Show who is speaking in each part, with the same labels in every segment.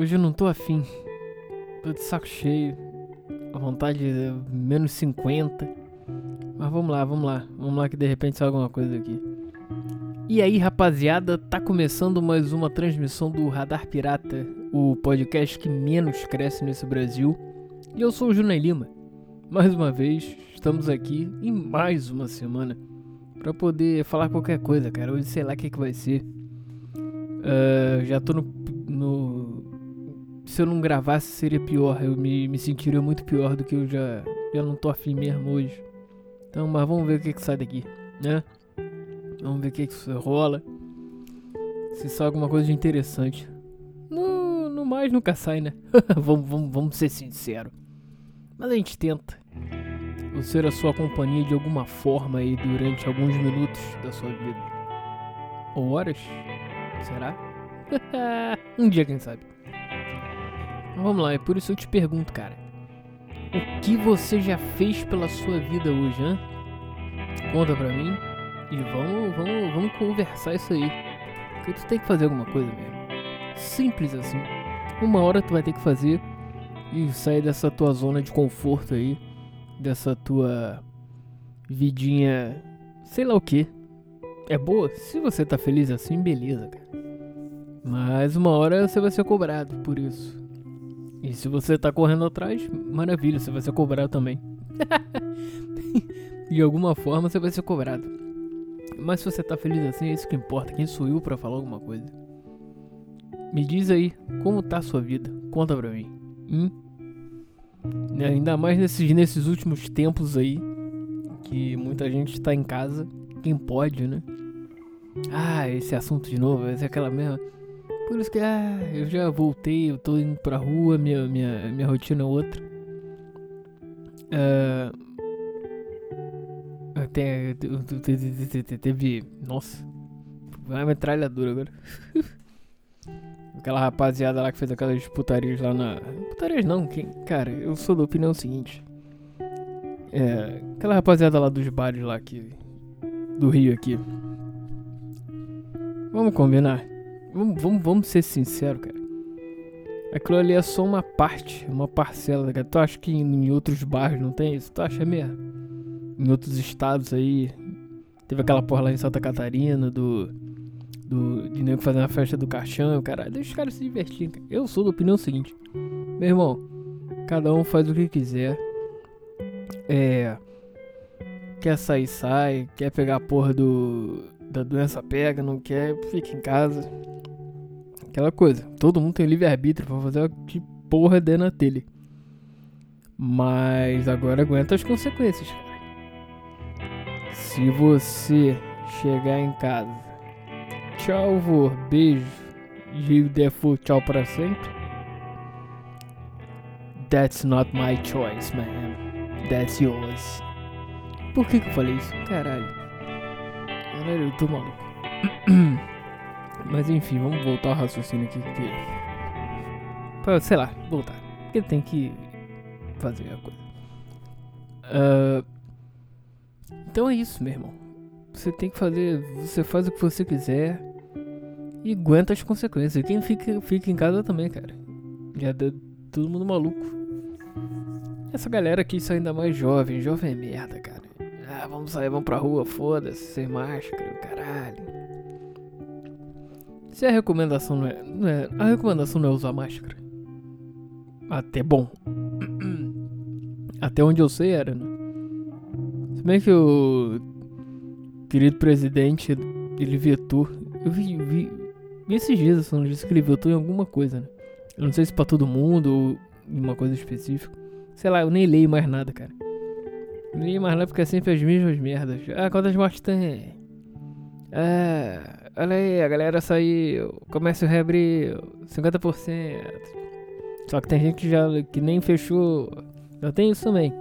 Speaker 1: hoje eu não tô afim. Tô de saco cheio. A vontade é menos 50. Mas vamos lá, vamos lá. Vamos lá que de repente sai alguma coisa aqui. E aí, rapaziada, tá começando mais uma transmissão do Radar Pirata, o podcast que menos cresce nesse Brasil. E eu sou o Junai Lima. Mais uma vez, estamos aqui em mais uma semana para poder falar qualquer coisa, cara. Hoje sei lá o que, que vai ser. Uh, já tô no, Se eu não gravasse seria pior. Eu me, me sentiria muito pior do que eu já. Já não tô afim mesmo hoje. Então, mas vamos ver o que, que sai daqui, né? Vamos ver o que, que rola. Se sai alguma coisa de interessante. No, no mais nunca sai, né? vamos, vamos, vamos ser sinceros. Mas a gente tenta. Ou ser a sua companhia de alguma forma aí durante alguns minutos da sua vida. Ou horas? Será? um dia, quem sabe. Vamos lá, é por isso eu te pergunto, cara. O que você já fez pela sua vida hoje, hein? Conta pra mim. E vamos, vamos, vamos conversar isso aí. Porque tu tem que fazer alguma coisa mesmo. Simples assim. Uma hora tu vai ter que fazer e sair dessa tua zona de conforto aí. Dessa tua vidinha. Sei lá o que. É boa? Se você tá feliz assim, beleza, cara. Mas uma hora você vai ser cobrado por isso. E se você tá correndo atrás, maravilha, você vai ser cobrado também. de alguma forma você vai ser cobrado. Mas se você tá feliz assim, é isso que importa. Quem sou eu pra falar alguma coisa? Me diz aí, como tá a sua vida? Conta pra mim. Hum? Ainda mais nesses, nesses últimos tempos aí, que muita gente tá em casa. Quem pode, né? Ah, esse assunto de novo, é aquela mesma. Por isso que, ah, eu já voltei, eu tô indo pra rua, minha, minha, minha rotina é outra. Uh, até teve. Nossa, uma metralhadora agora. Aquela rapaziada lá que fez aquelas putarias lá na. Putarias não, quem... cara, eu sou da opinião seguinte. É. Aquela rapaziada lá dos bares lá que. Do Rio aqui. Vamos combinar. Vamos, vamos, vamos ser sinceros, cara. Aquilo ali é só uma parte, uma parcela, cara. Tu acha que em outros bairros não tem isso? Tu acha mesmo? Em outros estados aí. Teve aquela porra lá em Santa Catarina do. Do. De nego fazendo a festa do caixão, cara. Deixa os caras se divertirem. Eu sou da opinião seguinte. Meu irmão, cada um faz o que quiser. É. Quer sair, sai. Quer pegar a porra do. Da doença, pega. Não quer, fica em casa. Aquela coisa. Todo mundo tem livre-arbítrio pra fazer o que porra der na telha. Mas agora aguenta as consequências, cara. Se você chegar em casa, tchau, vô, beijo, e der for tchau pra sempre. That's not my choice, man. That's yours. Por que, que eu falei isso? Caralho. Caralho, eu tô maluco. Mas enfim, vamos voltar ao raciocínio aqui. Que... Pra, sei lá, voltar. Porque tem que fazer a coisa. Uh, então é isso, meu irmão. Você tem que fazer. Você faz o que você quiser. E aguenta as consequências. Quem fica, fica em casa também, cara. Já deu todo mundo maluco. Essa galera aqui isso ainda mais jovem. Jovem é merda, cara. Ah, vamos sair, vamos pra rua, foda-se, sem máscara, caralho. Se a recomendação não é, não é. A recomendação não é usar máscara. Até bom. Até onde eu sei era, né? Se bem que o querido presidente, ele vetou. Eu vi, vi, vi esses dias essa notícia que ele vetou em alguma coisa, né? Eu não sei se pra todo mundo ou em uma coisa específica. Sei lá, eu nem leio mais nada, cara. Não leio mais nada porque é sempre as mesmas merdas. Ah, quantas mortes tem? Ah, olha aí, a galera saiu, o comércio reabriu, 50%. Só que tem gente que já que nem fechou. Eu tenho isso também.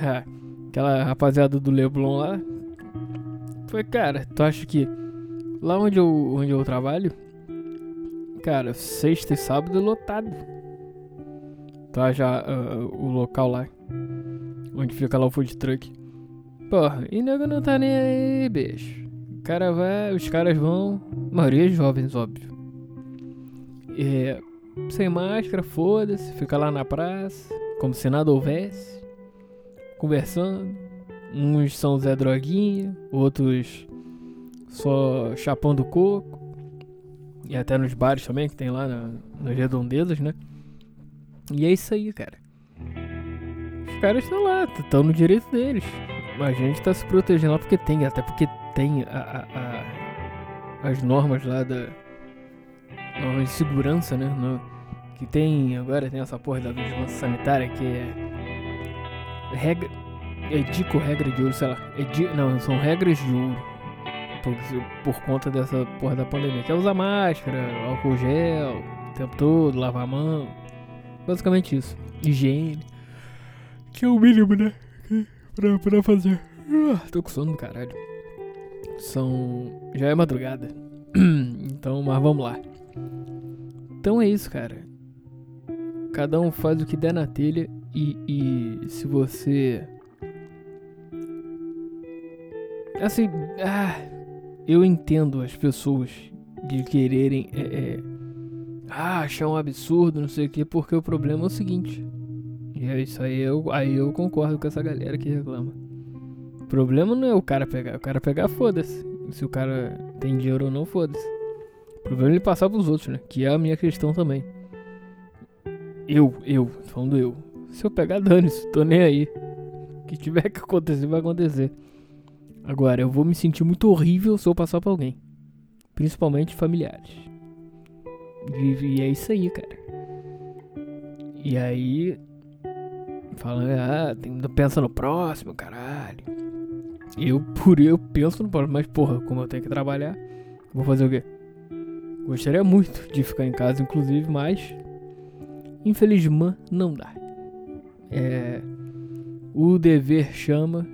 Speaker 1: Ah, aquela rapaziada do Leblon lá. Foi, cara, tu acha que lá onde eu, onde eu trabalho, cara, sexta e sábado é lotado. Tá já uh, o local lá. Onde fica lá o food truck. Porra, e nego não tá nem aí, bicho cara vai, os caras vão, maioria jovens, óbvio. É, sem máscara, foda-se, fica lá na praça, como se nada houvesse, conversando. Uns são Zé Droguinha, outros só chapando coco. E até nos bares também, que tem lá na, nas redondezas, né? E é isso aí, cara. Os caras estão lá, estão no direito deles. A gente tá se protegendo lá porque tem, até porque tem a, a, a, as normas lá da. Normas de segurança, né? No, que tem. Agora tem essa porra da vigilância sanitária que é. Regra. Edico regra de ouro, sei lá. Edi, não, são regras de ouro. Por, por conta dessa porra da pandemia. Que é usar máscara, álcool gel, o tempo todo, lavar a mão. Basicamente isso. Higiene. Que é o mínimo, né? Pra, pra fazer. Uh, tô com sono do caralho. São. Já é madrugada. então, mas vamos lá. Então é isso, cara. Cada um faz o que der na telha e, e se você. Assim, ah, eu entendo as pessoas de quererem é, é, ah, achar um absurdo, não sei o que, porque o problema é o seguinte. E é isso aí eu, aí eu concordo com essa galera que reclama. Problema não é o cara pegar, o cara pegar, foda-se. Se o cara tem dinheiro ou não, foda-se. O problema é ele passar pros outros, né? Que é a minha questão também. Eu, eu, falando eu. Se eu pegar, dane-se, tô nem aí. O que tiver que acontecer, vai acontecer. Agora, eu vou me sentir muito horrível se eu passar pra alguém. Principalmente familiares. E, e é isso aí, cara. E aí. Falando, ah, tem, pensa no próximo, caralho. Eu, por eu, penso no mas porra, como eu tenho que trabalhar, vou fazer o quê? Gostaria muito de ficar em casa, inclusive, mas. Infelizmente, não dá. É. O dever chama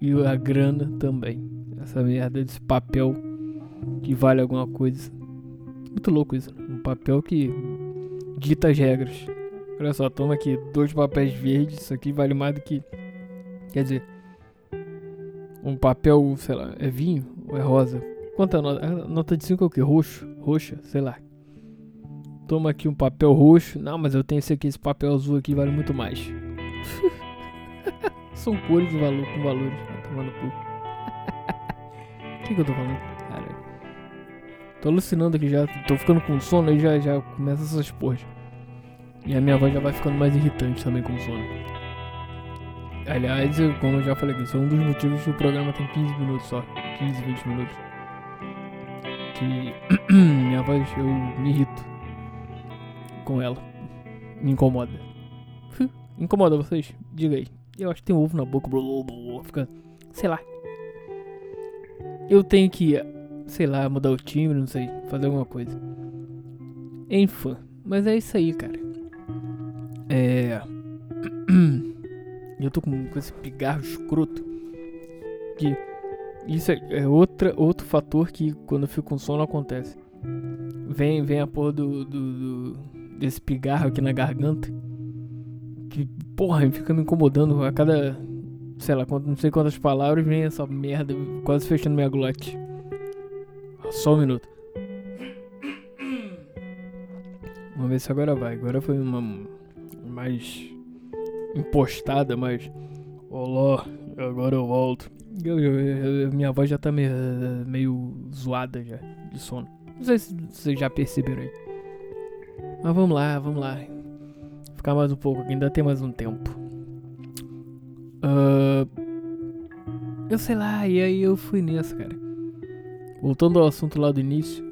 Speaker 1: e a grana também. Essa merda desse papel que vale alguma coisa. Muito louco isso. Né? Um papel que dita as regras. Olha só, toma aqui dois papéis verdes. Isso aqui vale mais do que. Quer dizer, um papel, sei lá, é vinho ou é rosa? Quanta nota? A nota de 5 é o que? Roxo? Roxa? Sei lá. Toma aqui um papel roxo. Não, mas eu tenho esse aqui, esse papel azul aqui vale muito mais. São cores e valor, com valores. Vai tomando cu. O que, que eu tô falando? Caralho. Tô alucinando aqui já. Tô ficando com sono e já, já começa essas porras. E a minha voz já vai ficando mais irritante também com sono. Aliás, eu, como eu já falei isso é um dos motivos que o programa tem 15 minutos só. 15, 20 minutos. Que minha voz, eu me irrito com ela. Me incomoda. Incomoda vocês? Diga aí. Eu acho que tem um ovo na boca. Fica. Sei lá. Eu tenho que, sei lá, mudar o time, não sei. Fazer alguma coisa. Enfim. Mas é isso aí, cara. É. Eu tô com, com esse pigarro escroto. Que. Isso é, é outra, outro fator que quando eu fico com sono acontece. Vem, vem a porra do, do, do desse pigarro aqui na garganta. Que, porra, fica me incomodando a cada. Sei lá, não sei quantas palavras vem essa merda quase fechando minha glote. Só um minuto. Vamos ver se agora vai. Agora foi uma mais impostada, mas. Olá, agora eu volto. Eu, eu, eu, minha voz já tá meio, meio zoada já, de sono. Não sei se vocês já perceberam aí. Mas vamos lá, vamos lá. Ficar mais um pouco, ainda tem mais um tempo. Uh, eu sei lá, e aí eu fui nessa, cara. Voltando ao assunto lá do início.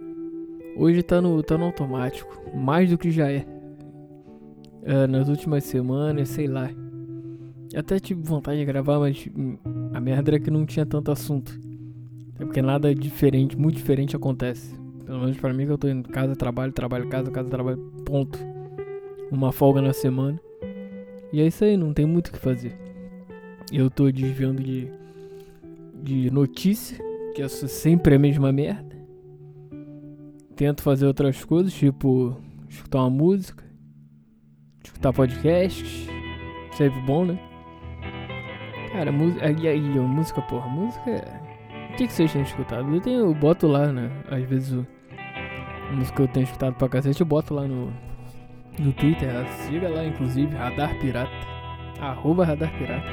Speaker 1: Hoje tá no, tá no automático. Mais do que já é. Uh, nas últimas semanas, sei lá. Até tive vontade de gravar, mas hum, a merda é que não tinha tanto assunto. É porque nada diferente, muito diferente acontece. Pelo menos pra mim que eu tô em casa, trabalho, trabalho, casa, casa, trabalho, ponto. Uma folga na semana. E é isso aí, não tem muito o que fazer. Eu tô desviando de, de notícia, que é sempre a mesma merda. Tento fazer outras coisas, tipo escutar uma música, escutar podcast. Sempre bom, né? Cara, música. E aí, música, porra, música é. O que, que vocês têm escutado? Eu tenho, eu boto lá, né? Às vezes o, música que eu tenho escutado pra cacete, eu boto lá no, no Twitter, siga lá inclusive, Radar Pirata, arroba Radar Pirata,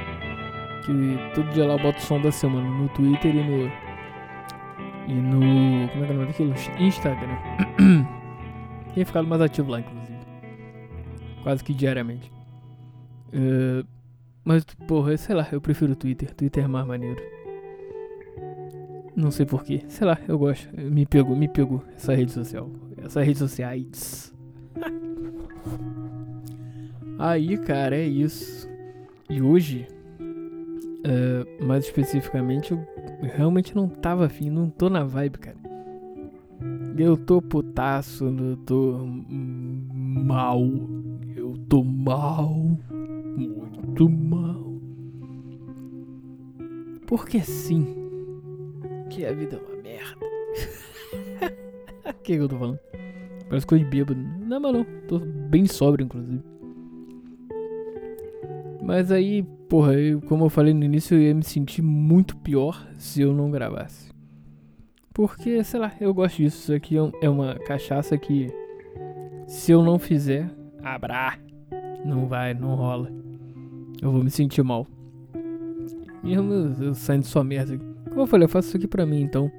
Speaker 1: que todo dia lá eu boto o som da semana no Twitter e no. E no. Como é que é o nome daquilo? Instagram. Tem ficado mais ativo lá, inclusive. Quase que diariamente. Uh, mas, porra, sei lá, eu prefiro o Twitter. Twitter é mais maneiro. Não sei porquê. Sei lá, eu gosto. Me pegou, me pegou essa rede social. Essa rede sociais. Aí, cara, é isso. E hoje, uh, mais especificamente, eu realmente não tava afim, não tô na vibe, cara. Eu tô putaço, eu tô mal. Tô mal. Muito mal. Porque sim. Que a vida é uma merda. O que, que eu tô falando? Parece coisa de bêbado. Não, mas não. Tô bem sóbrio, inclusive. Mas aí, porra, eu, como eu falei no início, eu ia me sentir muito pior se eu não gravasse. Porque, sei lá, eu gosto disso. Isso aqui é, é uma cachaça que, se eu não fizer, abrá, não vai, não rola. Eu vou me sentir mal. Mesmo eu, eu saindo só merda. Como eu falei, eu faço isso aqui pra mim, então.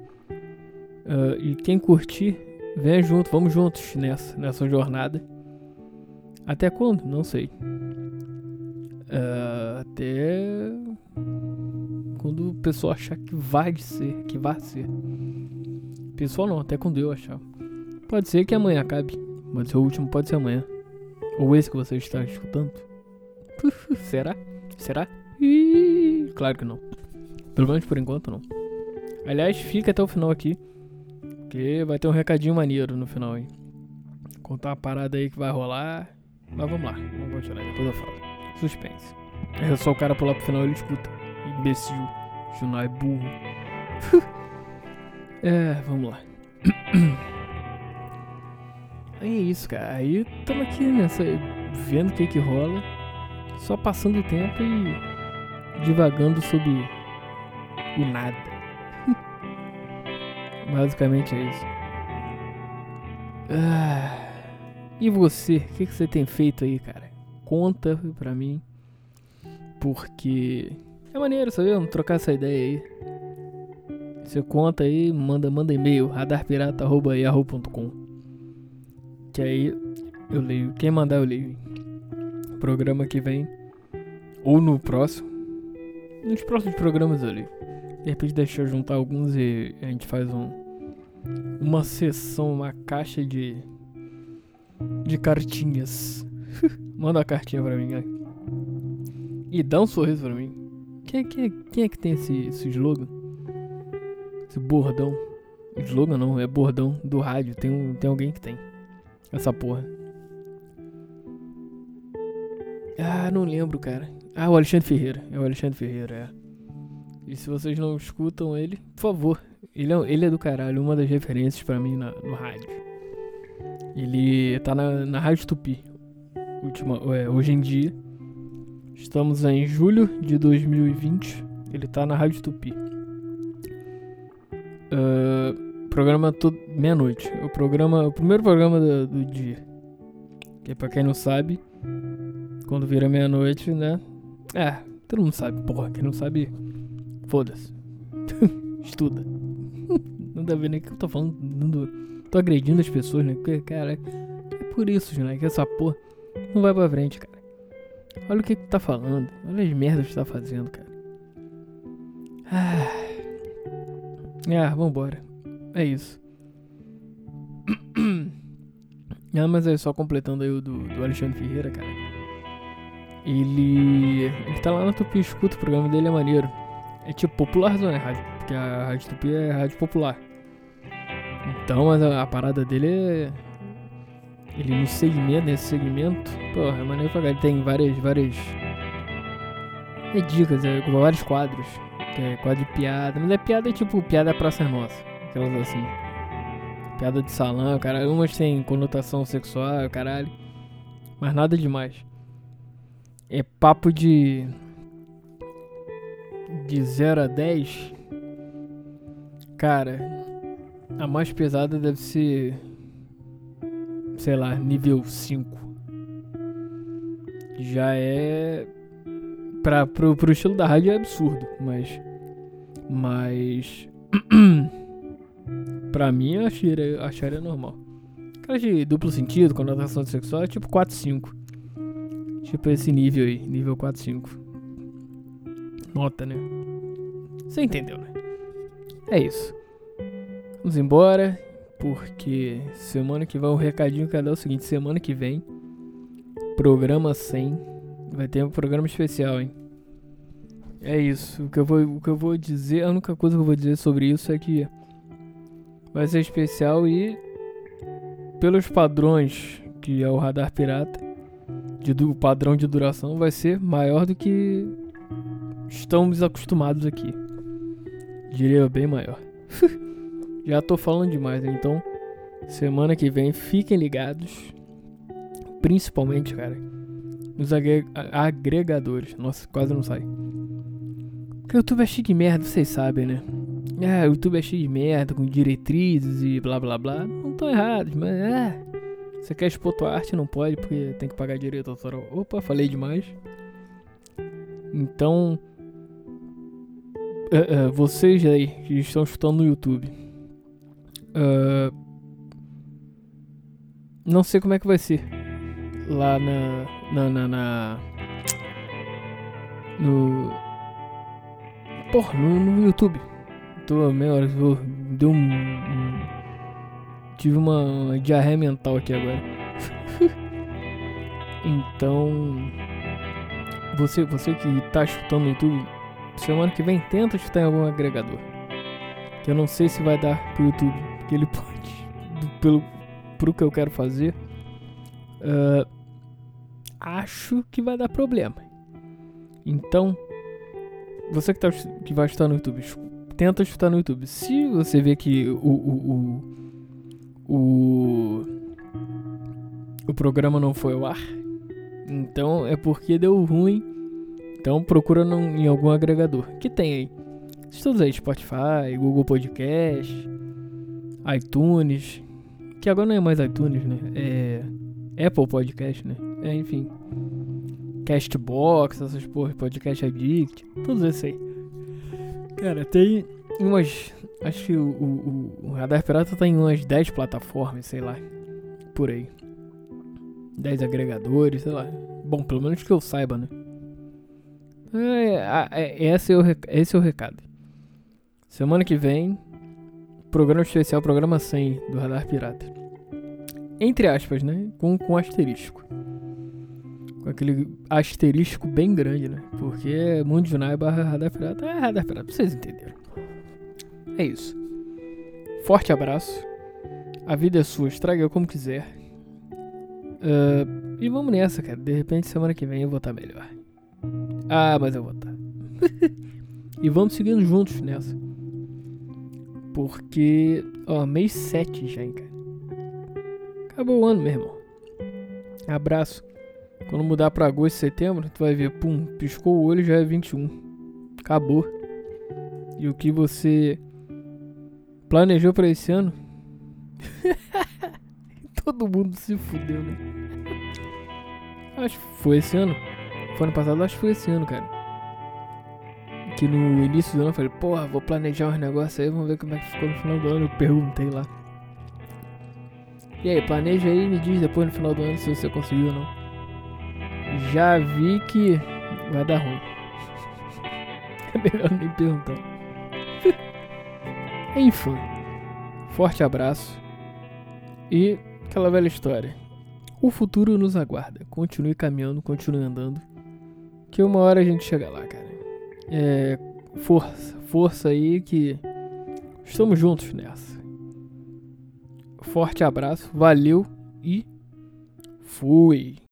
Speaker 1: Uh, e quem curtir, venha junto, vamos juntos nessa, nessa jornada. Até quando? Não sei. Uh, até quando o pessoal achar que vai ser, que vai ser. Pessoal não, até quando eu achar. Pode ser que amanhã acabe. Pode ser o último, pode ser amanhã. Ou esse que você está escutando. Será? Será? Claro que não. Pelo menos por enquanto não. Aliás, fica até o final aqui. Que vai ter um recadinho maneiro no final, hein? Contar uma parada aí que vai rolar. Mas vamos lá, vamos continuar, depois eu falo. Suspense. É só o cara pular pro final ele escuta. Imbecil. Junai burro. é, vamos lá. É isso, cara. Aí estamos aqui nessa. vendo o que que rola. Só passando o tempo e divagando sobre o nada. Basicamente é isso. Ah, e você? O que, que você tem feito aí, cara? Conta pra mim. Porque é maneiro, sabe? Vamos trocar essa ideia aí. Você conta aí, manda, manda e-mail, radarpirata.yahoo.com Que aí eu leio. Quem mandar eu leio. Programa que vem. Ou no próximo. Nos próximos programas eu leio. De repente deixa eu juntar alguns e a gente faz um. Uma sessão, uma caixa de. De cartinhas. Manda uma cartinha pra mim. E dá um sorriso pra mim. Quem, quem, quem é que tem esse, esse slogan? Esse bordão. Slogan não, é bordão do rádio. Tem, um, tem alguém que tem. Essa porra. Ah, não lembro, cara. Ah, o Alexandre Ferreira. É o Alexandre Ferreira, é. E se vocês não escutam ele, por favor. Ele é, ele é do caralho, uma das referências para mim na, no rádio. Ele tá na, na Rádio Tupi. Última, é, hoje em dia. Estamos em julho de 2020. Ele tá na Rádio Tupi. Uh, programa todo meia-noite. O programa, o primeiro programa do, do dia. Que pra quem não sabe, quando vira meia-noite, né? É, todo mundo sabe, porra. Quem não sabe, foda-se. Estuda. não dá ver nem que eu tô falando. Tô agredindo as pessoas, né? Porque, cara, é por isso, né? Que essa porra não vai pra frente, cara. Olha o que que tá falando. Olha as merdas que tá fazendo, cara. Ah, ah vambora. É isso. Ah, mas é só completando aí o do, do Alexandre Ferreira, cara. Ele. Ele tá lá na Tupi, escuta, o programa dele é maneiro. É tipo popularzão, né? Rádio, porque a Rádio Tupi é rádio popular. Então, mas a, a parada dele é ele no segmento, nesse segmento, pô, é maneiro pra Ele tem várias, várias é dicas, é, vários quadros. Que é quadro de piada, mas é piada tipo piada Praça Nossa. Aquelas assim. Piada de salão, cara. Umas tem conotação sexual, caralho. Mas nada demais. É papo de. De 0 a 10. Cara, a mais pesada deve ser sei lá, nível 5. já é. Pra, pro, pro estilo da rádio é absurdo, mas. Mas. pra mim, eu acharia, acharia normal. Cara de duplo sentido, conotação sexual é tipo 4, 5. Tipo esse nível aí, nível 4, 5. Nota, né? Você entendeu, né? É isso. Vamos embora, porque semana que vem o recadinho que é o seguinte, semana que vem, programa 100, vai ter um programa especial, hein? É isso. O que eu vou, o que eu vou dizer, a única coisa que eu vou dizer sobre isso é que vai ser especial e pelos padrões que é o radar pirata, de do padrão de duração vai ser maior do que estamos acostumados aqui. Diria bem maior. Já tô falando demais, né? então semana que vem fiquem ligados, principalmente, cara, nos agregadores. Nossa, quase não sai. Porque YouTube é cheio de merda, vocês sabem, né? Ah, o YouTube é cheio de merda, com diretrizes e blá blá blá. Não estão errados, mas é. Você quer expor tua arte? Não pode, porque tem que pagar direito autoral. Opa, falei demais. Então. Uh, uh, vocês aí que estão escutando no YouTube. Uh, não sei como é que vai ser. Lá na. Na. na, na no. Porra, no, no YouTube tô meia hora, deu um, um, Tive uma diarreia mental aqui agora. então. Você, você que tá escutando no YouTube, semana que vem tenta escutar em algum agregador. Que eu não sei se vai dar pro YouTube. Porque ele pode. Pelo, pro que eu quero fazer. Uh, acho que vai dar problema. Então, você que, tá, que vai estar no YouTube, tenta escutar no YouTube. Se você vê que o, o, o, o, o programa não foi ao ar, então é porque deu ruim. Então procura num, em algum agregador. Que tem aí. Todos aí, Spotify, Google Podcast, iTunes. Que agora não é mais iTunes, né? É Apple Podcast, né? É, enfim. Castbox, essas porra, Podcast Addict. Todos esses aí. Cara, tem umas. Acho que o, o, o Radar Pirata tá em umas 10 plataformas, sei lá. Por aí. 10 agregadores, sei lá. Bom, pelo menos que eu saiba, né? É, é, esse, é o, esse é o recado. Semana que vem, programa especial, programa 100 do Radar Pirata. Entre aspas, né? Com, com asterisco com aquele asterisco bem grande, né? Porque Mundo Junai barra Radar Pirata. É Radar Pirata, vocês entenderam. É isso. Forte abraço. A vida é sua, estraga como quiser. Uh, e vamos nessa, cara. De repente, semana que vem eu vou estar melhor. Ah, mas eu vou estar. e vamos seguindo juntos nessa. Porque, ó, mês 7 já, hein, cara. Acabou o ano, meu irmão. Abraço. Quando mudar pra agosto setembro, tu vai ver, pum, piscou o olho já é 21. Acabou. E o que você planejou pra esse ano? Todo mundo se fudeu, né? Acho que foi esse ano. Foi ano passado, acho que foi esse ano, cara. Que no início do ano eu falei, porra, vou planejar uns negócios aí, vamos ver como é que ficou no final do ano. Eu perguntei lá. E aí, planeja aí e me diz depois no final do ano se você conseguiu ou não já vi que vai dar ruim. É melhor nem perguntar. Enfim, forte abraço e aquela velha história. O futuro nos aguarda. Continue caminhando, continue andando. Que uma hora a gente chega lá, cara. É, força, força aí que estamos juntos nessa. Forte abraço, valeu e fui.